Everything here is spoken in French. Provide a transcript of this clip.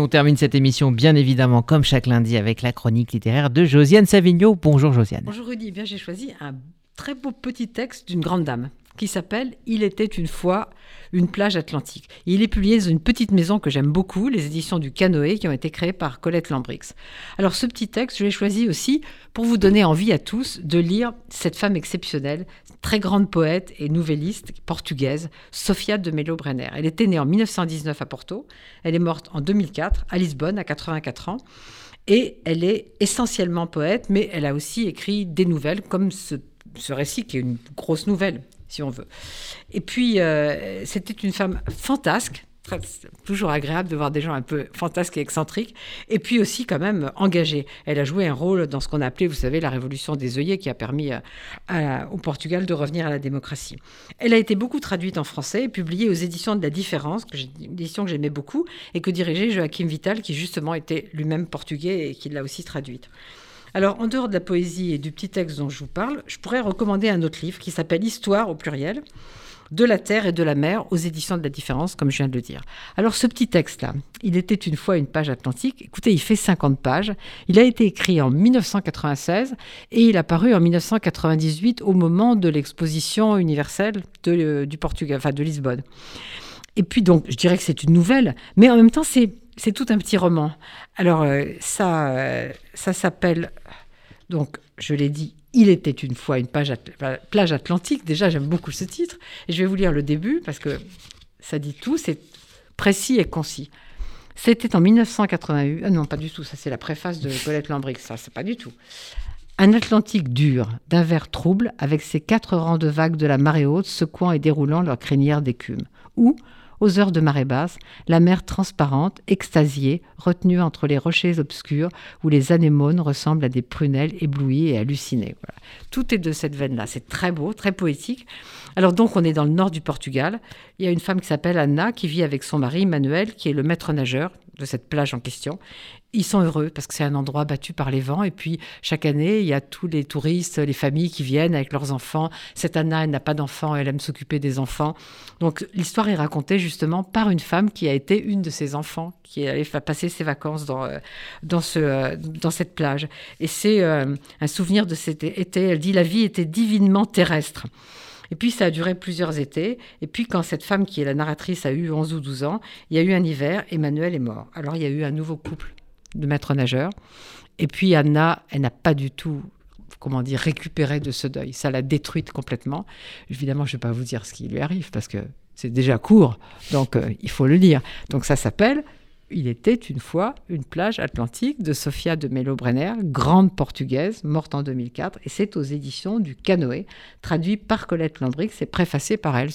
On termine cette émission bien évidemment comme chaque lundi avec la chronique littéraire de Josiane Savigno. Bonjour Josiane. Bonjour Rudy, eh bien j'ai choisi un très beau petit texte d'une grande dame qui s'appelle Il était une fois une plage atlantique. il est publié dans une petite maison que j'aime beaucoup, les éditions du Canoë, qui ont été créées par Colette Lambrix. Alors ce petit texte, je l'ai choisi aussi pour vous donner envie à tous de lire cette femme exceptionnelle, très grande poète et nouvelliste portugaise, Sofia de Melo Brenner. Elle était née en 1919 à Porto, elle est morte en 2004 à Lisbonne à 84 ans. Et elle est essentiellement poète, mais elle a aussi écrit des nouvelles, comme ce, ce récit qui est une grosse nouvelle, si on veut. Et puis, euh, c'était une femme fantasque, toujours agréable de voir des gens un peu fantasques et excentriques, et puis aussi quand même engagée. Elle a joué un rôle dans ce qu'on appelait, vous savez, la révolution des œillets qui a permis euh, au Portugal de revenir à la démocratie. Elle a été beaucoup traduite en français et publiée aux éditions de la Différence, une édition que j'aimais beaucoup, et que dirigeait Joachim Vital, qui justement était lui-même portugais et qui l'a aussi traduite. Alors, en dehors de la poésie et du petit texte dont je vous parle, je pourrais recommander un autre livre qui s'appelle Histoire au pluriel de la terre et de la mer aux éditions de la différence, comme je viens de le dire. Alors ce petit texte-là, il était une fois une page atlantique. Écoutez, il fait 50 pages. Il a été écrit en 1996 et il a paru en 1998 au moment de l'exposition universelle de, du Portugal, enfin de Lisbonne. Et puis donc, je dirais que c'est une nouvelle, mais en même temps, c'est c'est tout un petit roman. Alors, euh, ça, euh, ça s'appelle, donc, je l'ai dit, Il était une fois une plage atlantique. Déjà, j'aime beaucoup ce titre. Et je vais vous lire le début parce que ça dit tout, c'est précis et concis. C'était en 1988. Ah non, pas du tout. Ça, c'est la préface de Colette Lambric. Ça, c'est pas du tout. Un Atlantique dur, d'un vert trouble, avec ses quatre rangs de vagues de la marée haute secouant et déroulant leur crinière d'écume. Ou, aux heures de marée basse, la mer transparente, extasiée, retenue entre les rochers obscurs où les anémones ressemblent à des prunelles éblouies et hallucinées. Tout est de cette veine-là. C'est très beau, très poétique. Alors donc, on est dans le nord du Portugal. Il y a une femme qui s'appelle Anna qui vit avec son mari Manuel, qui est le maître nageur de cette plage en question. Ils sont heureux parce que c'est un endroit battu par les vents. Et puis, chaque année, il y a tous les touristes, les familles qui viennent avec leurs enfants. Cette Anna, elle n'a pas d'enfants, elle aime s'occuper des enfants. Donc, l'histoire est racontée justement par une femme qui a été une de ses enfants, qui allait passer ses vacances dans, euh, dans, ce, euh, dans cette plage. Et c'est euh, un souvenir de cet été. Elle dit La vie était divinement terrestre. Et puis ça a duré plusieurs étés. Et puis quand cette femme qui est la narratrice a eu 11 ou 12 ans, il y a eu un hiver, Emmanuel est mort. Alors il y a eu un nouveau couple de maîtres nageurs. Et puis Anna, elle n'a pas du tout comment dire, récupéré de ce deuil. Ça l'a détruite complètement. Évidemment, je ne vais pas vous dire ce qui lui arrive parce que c'est déjà court, donc euh, il faut le lire. Donc ça s'appelle il était une fois une plage atlantique de Sofia de Melo Brenner, grande portugaise, morte en 2004, et c'est aux éditions du Canoë, traduit par Colette Lambric, c'est préfacé par elle.